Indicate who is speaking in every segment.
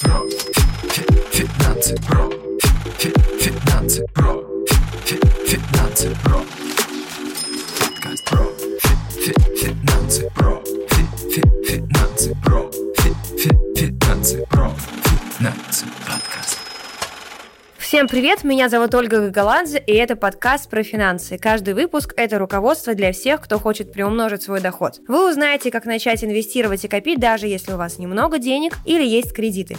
Speaker 1: про. Финансы про. Финансы про. Финансы про. Подкаст про. Финансы про. Финансы про. Финансы про. Финансы подкаст.
Speaker 2: Всем привет, меня зовут Ольга Гагаладзе, и это подкаст про финансы. Каждый выпуск – это руководство для всех, кто хочет приумножить свой доход. Вы узнаете, как начать инвестировать и копить, даже если у вас немного денег или есть кредиты.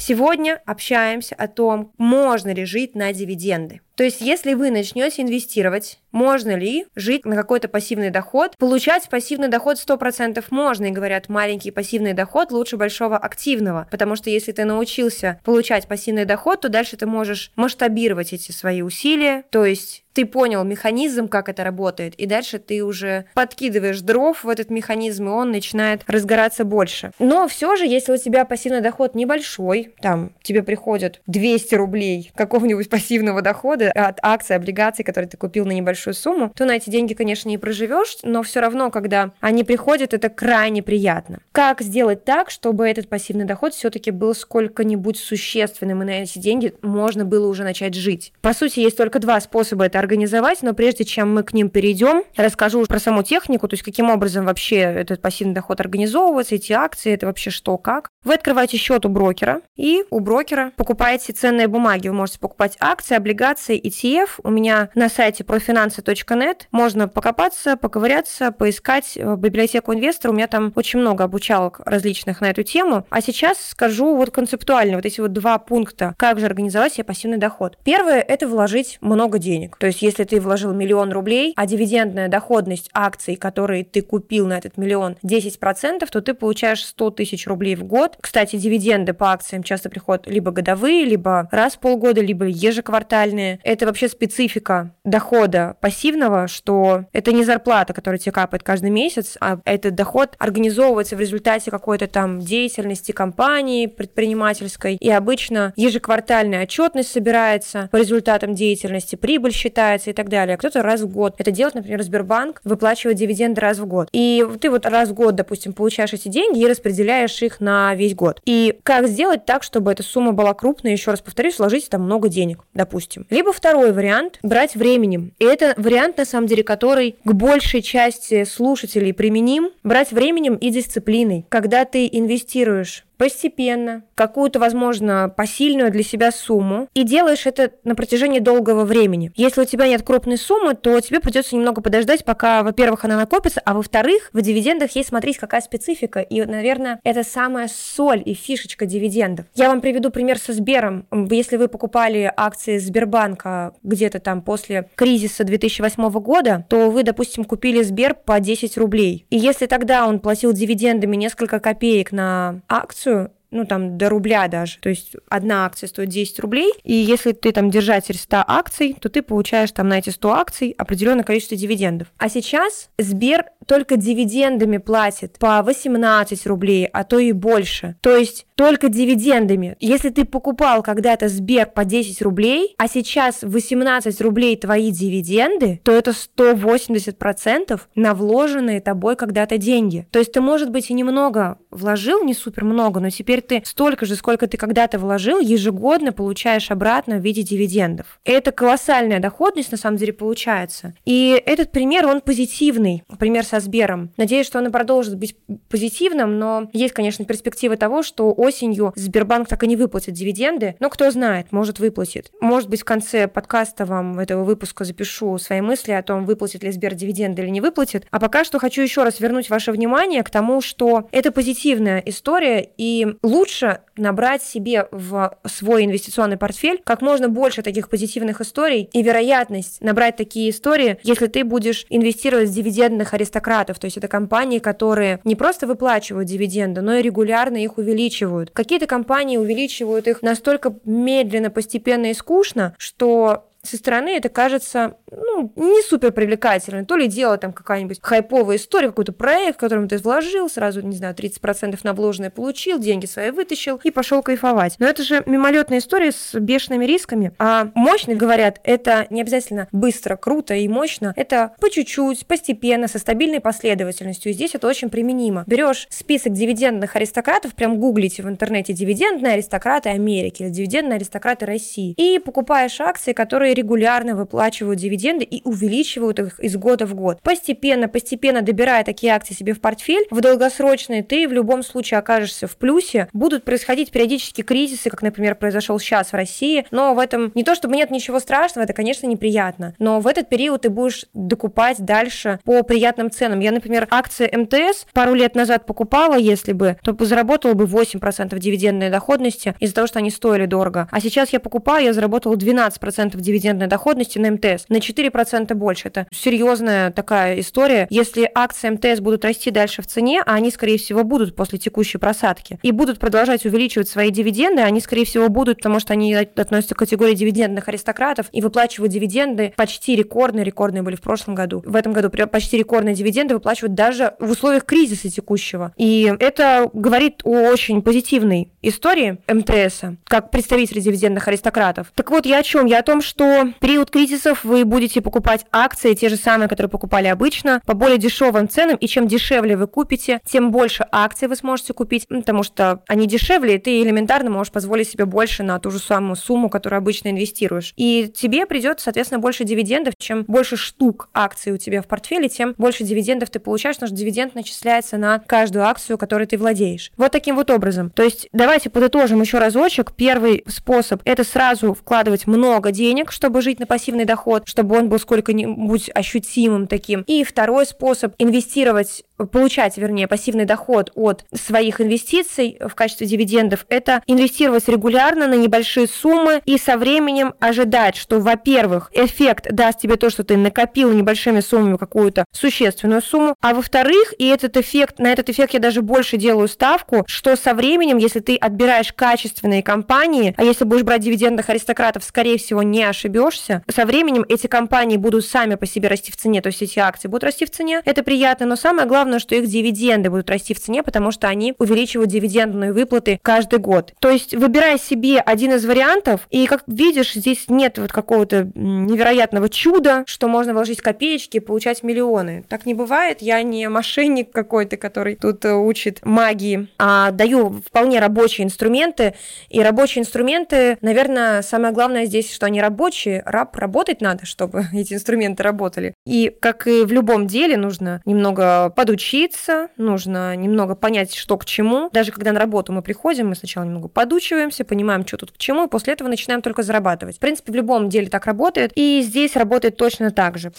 Speaker 2: Сегодня общаемся о том, можно ли жить на дивиденды. То есть, если вы начнете инвестировать, можно ли жить на какой-то пассивный доход? Получать пассивный доход 100% можно, и говорят, маленький пассивный доход лучше большого активного, потому что если ты научился получать пассивный доход, то дальше ты можешь масштабировать эти свои усилия, то есть ты понял механизм, как это работает, и дальше ты уже подкидываешь дров в этот механизм, и он начинает разгораться больше. Но все же, если у тебя пассивный доход небольшой, там тебе приходят 200 рублей какого-нибудь пассивного дохода, от акций, облигаций, которые ты купил на небольшую сумму, то на эти деньги, конечно, не проживешь, но все равно, когда они приходят, это крайне приятно. Как сделать так, чтобы этот пассивный доход все-таки был сколько-нибудь существенным, и на эти деньги можно было уже начать жить? По сути, есть только два способа это организовать, но прежде чем мы к ним перейдем, расскажу про саму технику, то есть каким образом вообще этот пассивный доход организовывается, эти акции, это вообще что, как. Вы открываете счет у брокера, и у брокера покупаете ценные бумаги. Вы можете покупать акции, облигации, ETF у меня на сайте profinanсы.net. Можно покопаться, поковыряться, поискать э, библиотеку инвестора. У меня там очень много обучалок различных на эту тему. А сейчас скажу вот концептуально вот эти вот два пункта, как же организовать себе пассивный доход. Первое – это вложить много денег. То есть если ты вложил миллион рублей, а дивидендная доходность акций, которые ты купил на этот миллион, 10%, то ты получаешь 100 тысяч рублей в год. Кстати, дивиденды по акциям часто приходят либо годовые, либо раз в полгода, либо ежеквартальные это вообще специфика дохода пассивного, что это не зарплата, которая тебе капает каждый месяц, а этот доход организовывается в результате какой-то там деятельности компании предпринимательской, и обычно ежеквартальная отчетность собирается по результатам деятельности, прибыль считается и так далее. Кто-то раз в год это делает, например, Сбербанк выплачивает дивиденды раз в год. И ты вот раз в год, допустим, получаешь эти деньги и распределяешь их на весь год. И как сделать так, чтобы эта сумма была крупная, еще раз повторюсь, сложить там много денег, допустим. Либо второй вариант – брать временем. И это вариант, на самом деле, который к большей части слушателей применим. Брать временем и дисциплиной. Когда ты инвестируешь постепенно, какую-то, возможно, посильную для себя сумму, и делаешь это на протяжении долгого времени. Если у тебя нет крупной суммы, то тебе придется немного подождать, пока, во-первых, она накопится, а во-вторых, в дивидендах есть, смотрите, какая специфика, и, наверное, это самая соль и фишечка дивидендов. Я вам приведу пример со Сбером. Если вы покупали акции Сбербанка где-то там после кризиса 2008 года, то вы, допустим, купили Сбер по 10 рублей. И если тогда он платил дивидендами несколько копеек на акцию, акцию, ну, там, до рубля даже. То есть одна акция стоит 10 рублей, и если ты там держатель 100 акций, то ты получаешь там на эти 100 акций определенное количество дивидендов. А сейчас Сбер только дивидендами платит по 18 рублей, а то и больше. То есть только дивидендами. Если ты покупал когда-то Сбер по 10 рублей, а сейчас 18 рублей твои дивиденды, то это 180% на вложенные тобой когда-то деньги. То есть ты, может быть, и немного вложил, не супер много, но теперь ты столько же, сколько ты когда-то вложил, ежегодно получаешь обратно в виде дивидендов. Это колоссальная доходность, на самом деле, получается. И этот пример, он позитивный. Пример со Сбером. Надеюсь, что он и продолжит быть позитивным, но есть, конечно, перспективы того, что осенью Сбербанк так и не выплатит дивиденды, но кто знает, может выплатит. Может быть, в конце подкаста вам этого выпуска запишу свои мысли о том, выплатит ли Сбер дивиденды или не выплатит. А пока что хочу еще раз вернуть ваше внимание к тому, что это позитивная история, и лучше набрать себе в свой инвестиционный портфель как можно больше таких позитивных историй, и вероятность набрать такие истории, если ты будешь инвестировать в дивидендных аристократов, то есть это компании, которые не просто выплачивают дивиденды, но и регулярно их увеличивают. Какие-то компании увеличивают их настолько медленно, постепенно и скучно, что со стороны это кажется не супер привлекательно. То ли дело там какая-нибудь хайповая история, какой-то проект, в котором ты вложил, сразу, не знаю, 30% на вложенное получил, деньги свои вытащил и пошел кайфовать. Но это же мимолетная история с бешеными рисками. А мощный, говорят, это не обязательно быстро, круто и мощно. Это по чуть-чуть, постепенно, со стабильной последовательностью. И здесь это очень применимо. Берешь список дивидендных аристократов, прям гуглите в интернете дивидендные аристократы Америки или дивидендные аристократы России. И покупаешь акции, которые регулярно выплачивают дивиденды и увеличивают их из года в год. Постепенно, постепенно добирая такие акции себе в портфель, в долгосрочные ты в любом случае окажешься в плюсе. Будут происходить периодически кризисы, как, например, произошел сейчас в России, но в этом не то чтобы нет ничего страшного, это, конечно, неприятно, но в этот период ты будешь докупать дальше по приятным ценам. Я, например, акции МТС пару лет назад покупала, если бы, то заработала бы 8% дивидендной доходности из-за того, что они стоили дорого. А сейчас я покупаю, я заработала 12% дивидендной доходности на МТС, на 4% больше. Это серьезная такая история. Если акции МТС будут расти дальше в цене, а они, скорее всего, будут после текущей просадки, и будут продолжать увеличивать свои дивиденды, они, скорее всего, будут, потому что они относятся к категории дивидендных аристократов и выплачивают дивиденды почти рекордные, рекордные были в прошлом году. В этом году почти рекордные дивиденды выплачивают даже в условиях кризиса текущего. И это говорит о очень позитивной истории МТС, как представитель дивидендных аристократов. Так вот, я о чем? Я о том, что период кризисов вы будете покупать акции, те же самые, которые покупали обычно, по более дешевым ценам, и чем дешевле вы купите, тем больше акций вы сможете купить, потому что они дешевле, и ты элементарно можешь позволить себе больше на ту же самую сумму, которую обычно инвестируешь. И тебе придет, соответственно, больше дивидендов, чем больше штук акций у тебя в портфеле, тем больше дивидендов ты получаешь, потому что дивиденд начисляется на каждую акцию, которой ты владеешь. Вот таким вот образом. То есть давайте подытожим еще разочек. Первый способ – это сразу вкладывать много денег, чтобы жить на пассивный доход, чтобы он был сколько-нибудь ощутимым таким. И второй способ – инвестировать получать, вернее, пассивный доход от своих инвестиций в качестве дивидендов, это инвестировать регулярно на небольшие суммы и со временем ожидать, что, во-первых, эффект даст тебе то, что ты накопил небольшими суммами какую-то существенную сумму, а во-вторых, и этот эффект, на этот эффект я даже больше делаю ставку, что со временем, если ты отбираешь качественные компании, а если будешь брать дивидендных аристократов, скорее всего, не ошибешься, со временем эти компании будут сами по себе расти в цене, то есть эти акции будут расти в цене, это приятно, но самое главное, главное, что их дивиденды будут расти в цене, потому что они увеличивают дивидендные выплаты каждый год. То есть, выбирай себе один из вариантов, и, как видишь, здесь нет вот какого-то невероятного чуда, что можно вложить копеечки и получать миллионы. Так не бывает. Я не мошенник какой-то, который тут э, учит магии, а даю вполне рабочие инструменты. И рабочие инструменты, наверное, самое главное здесь, что они рабочие. Раб работать надо, чтобы эти инструменты работали. И, как и в любом деле, нужно немного подучить подучиться, нужно немного понять, что к чему. Даже когда на работу мы приходим, мы сначала немного подучиваемся, понимаем, что тут к чему, и после этого начинаем только зарабатывать. В принципе, в любом деле так работает, и здесь работает точно так же.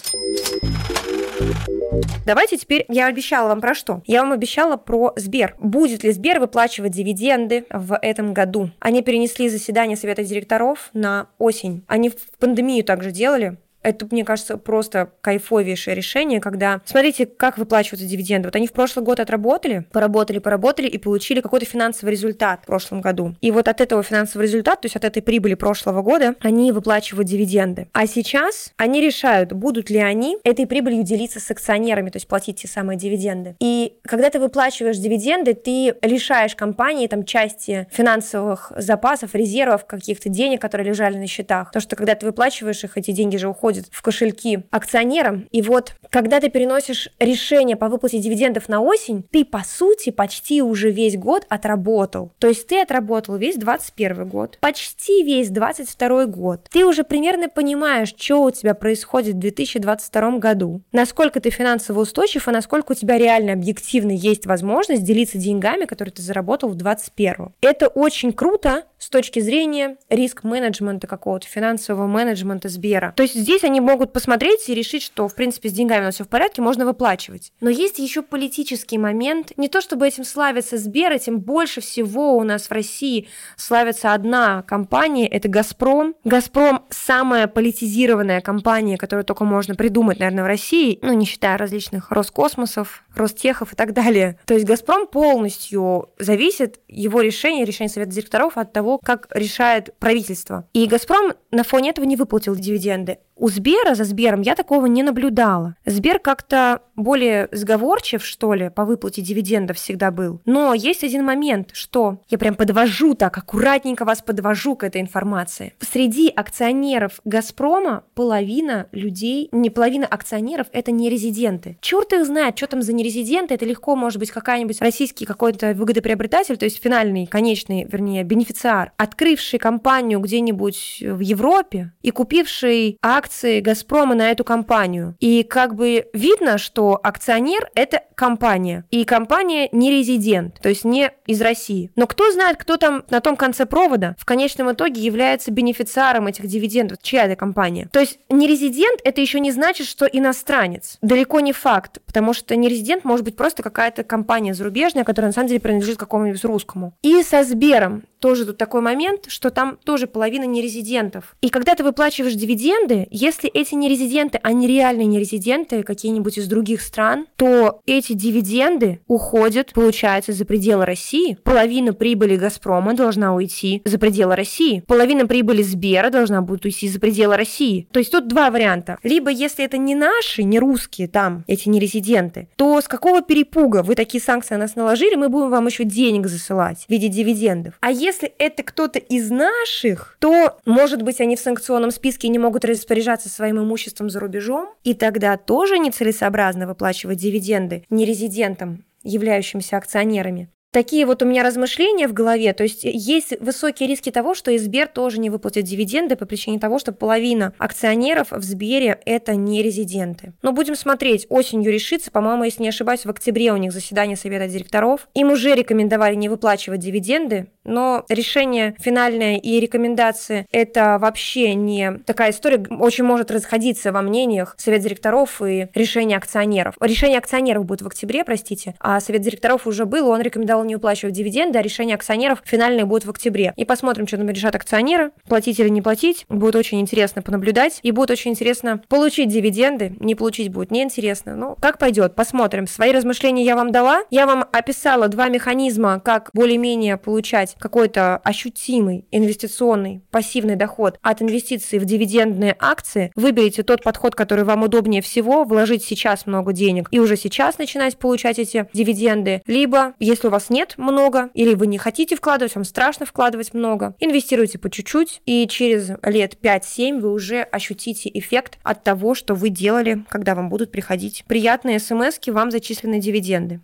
Speaker 2: Давайте теперь, я обещала вам про что? Я вам обещала про Сбер. Будет ли Сбер выплачивать дивиденды в этом году? Они перенесли заседание Совета директоров на осень. Они в пандемию также делали. Это, мне кажется, просто кайфовейшее решение, когда... Смотрите, как выплачиваются дивиденды. Вот они в прошлый год отработали, поработали, поработали и получили какой-то финансовый результат в прошлом году. И вот от этого финансового результата, то есть от этой прибыли прошлого года, они выплачивают дивиденды. А сейчас они решают, будут ли они этой прибылью делиться с акционерами, то есть платить те самые дивиденды. И когда ты выплачиваешь дивиденды, ты лишаешь компании там части финансовых запасов, резервов, каких-то денег, которые лежали на счетах. То, что когда ты выплачиваешь их, эти деньги же уходят уходит в кошельки акционерам. И вот, когда ты переносишь решение по выплате дивидендов на осень, ты, по сути, почти уже весь год отработал. То есть ты отработал весь 21 год, почти весь 22 год. Ты уже примерно понимаешь, что у тебя происходит в 2022 году, насколько ты финансово устойчив и насколько у тебя реально объективно есть возможность делиться деньгами, которые ты заработал в 2021. Это очень круто с точки зрения риск-менеджмента какого-то, финансового менеджмента Сбера. То есть здесь они могут посмотреть и решить, что, в принципе, с деньгами у нас все в порядке, можно выплачивать. Но есть еще политический момент. Не то чтобы этим славится Сбер, этим больше всего у нас в России славится одна компания, это «Газпром». «Газпром» — самая политизированная компания, которую только можно придумать, наверное, в России, ну, не считая различных Роскосмосов, Ростехов и так далее. То есть «Газпром» полностью зависит, его решение, решение Совета директоров от того, как решает правительство. И «Газпром» на фоне этого не выплатил дивиденды. У Сбера за Сбером я такого не наблюдала. Сбер как-то более сговорчив, что ли, по выплате дивидендов всегда был. Но есть один момент, что я прям подвожу так, аккуратненько вас подвожу к этой информации. Среди акционеров «Газпрома» половина людей, не половина акционеров, это не резиденты. Черт их знает, что там за нерезиденты, это легко может быть какая-нибудь российский какой-то выгодоприобретатель, то есть финальный, конечный, вернее, бенефициар, открывший компанию где-нибудь в Европе и купивший акции акции Газпрома на эту компанию. И как бы видно, что акционер – это компания. И компания не резидент, то есть не из России. Но кто знает, кто там на том конце провода в конечном итоге является бенефициаром этих дивидендов, чья это компания. То есть не резидент – это еще не значит, что иностранец. Далеко не факт, потому что не резидент может быть просто какая-то компания зарубежная, которая на самом деле принадлежит какому-нибудь русскому. И со Сбером тоже тут такой момент, что там тоже половина нерезидентов. И когда ты выплачиваешь дивиденды, если эти нерезиденты, они реальные нерезиденты, какие-нибудь из других стран, то эти дивиденды уходят, получается, за пределы России. Половина прибыли Газпрома должна уйти за пределы России. Половина прибыли Сбера должна будет уйти за пределы России. То есть тут два варианта. Либо если это не наши, не русские там, эти нерезиденты, то с какого перепуга вы такие санкции на нас наложили, мы будем вам еще денег засылать в виде дивидендов. А если это кто-то из наших, то, может быть, они в санкционном списке не могут распоряжаться своим имуществом за рубежом, и тогда тоже нецелесообразно выплачивать дивиденды нерезидентам являющимся акционерами. Такие вот у меня размышления в голове, то есть есть высокие риски того, что Сбер тоже не выплатит дивиденды по причине того, что половина акционеров в Сбере это не резиденты. Но будем смотреть, осенью решится, по-моему, если не ошибаюсь, в октябре у них заседание совета директоров. Им уже рекомендовали не выплачивать дивиденды, но решение финальное и рекомендации это вообще не такая история, очень может расходиться во мнениях совет директоров и решение акционеров. Решение акционеров будет в октябре, простите, а совет директоров уже был, он рекомендовал не уплачивать дивиденды, а решение акционеров финальное будет в октябре. И посмотрим, что там решат акционеры, платить или не платить. Будет очень интересно понаблюдать. И будет очень интересно получить дивиденды. Не получить будет неинтересно. Ну, как пойдет, посмотрим. Свои размышления я вам дала. Я вам описала два механизма, как более-менее получать какой-то ощутимый инвестиционный пассивный доход от инвестиций в дивидендные акции. Выберите тот подход, который вам удобнее всего, вложить сейчас много денег и уже сейчас начинать получать эти дивиденды. Либо, если у вас нет много, или вы не хотите вкладывать, вам страшно вкладывать много, инвестируйте по чуть-чуть, и через лет 5-7 вы уже ощутите эффект от того, что вы делали, когда вам будут приходить приятные смс вам зачислены дивиденды.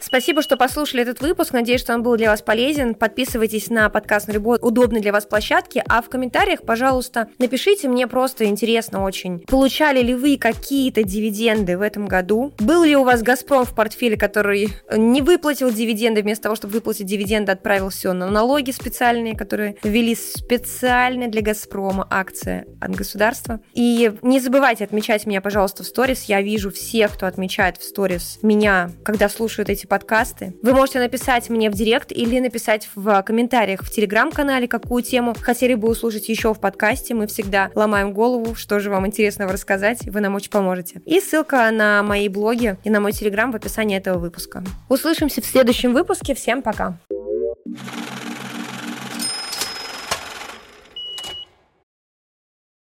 Speaker 2: Спасибо, что послушали этот выпуск. Надеюсь, что он был для вас полезен. Подписывайтесь на подкаст на любой удобной для вас площадке. А в комментариях, пожалуйста, напишите мне просто интересно очень. Получали ли вы какие-то дивиденды в этом году? Был ли у вас Газпром в портфеле, который не выплатил дивиденды, вместо того, чтобы выплатить дивиденды, отправил все на налоги специальные, которые ввели специально для Газпрома акция от государства. И не забывайте отмечать меня, пожалуйста, в сторис. Я вижу всех, кто отмечает в сторис меня, когда слушают эти подкасты. Вы можете написать мне в директ или написать в комментариях в телеграм-канале, какую тему хотели бы услышать еще в подкасте. Мы всегда ломаем голову, что же вам интересного рассказать, вы нам очень поможете. И ссылка на мои блоги и на мой телеграм в описании этого выпуска. Услышимся в следующем выпуске. Всем пока! thank you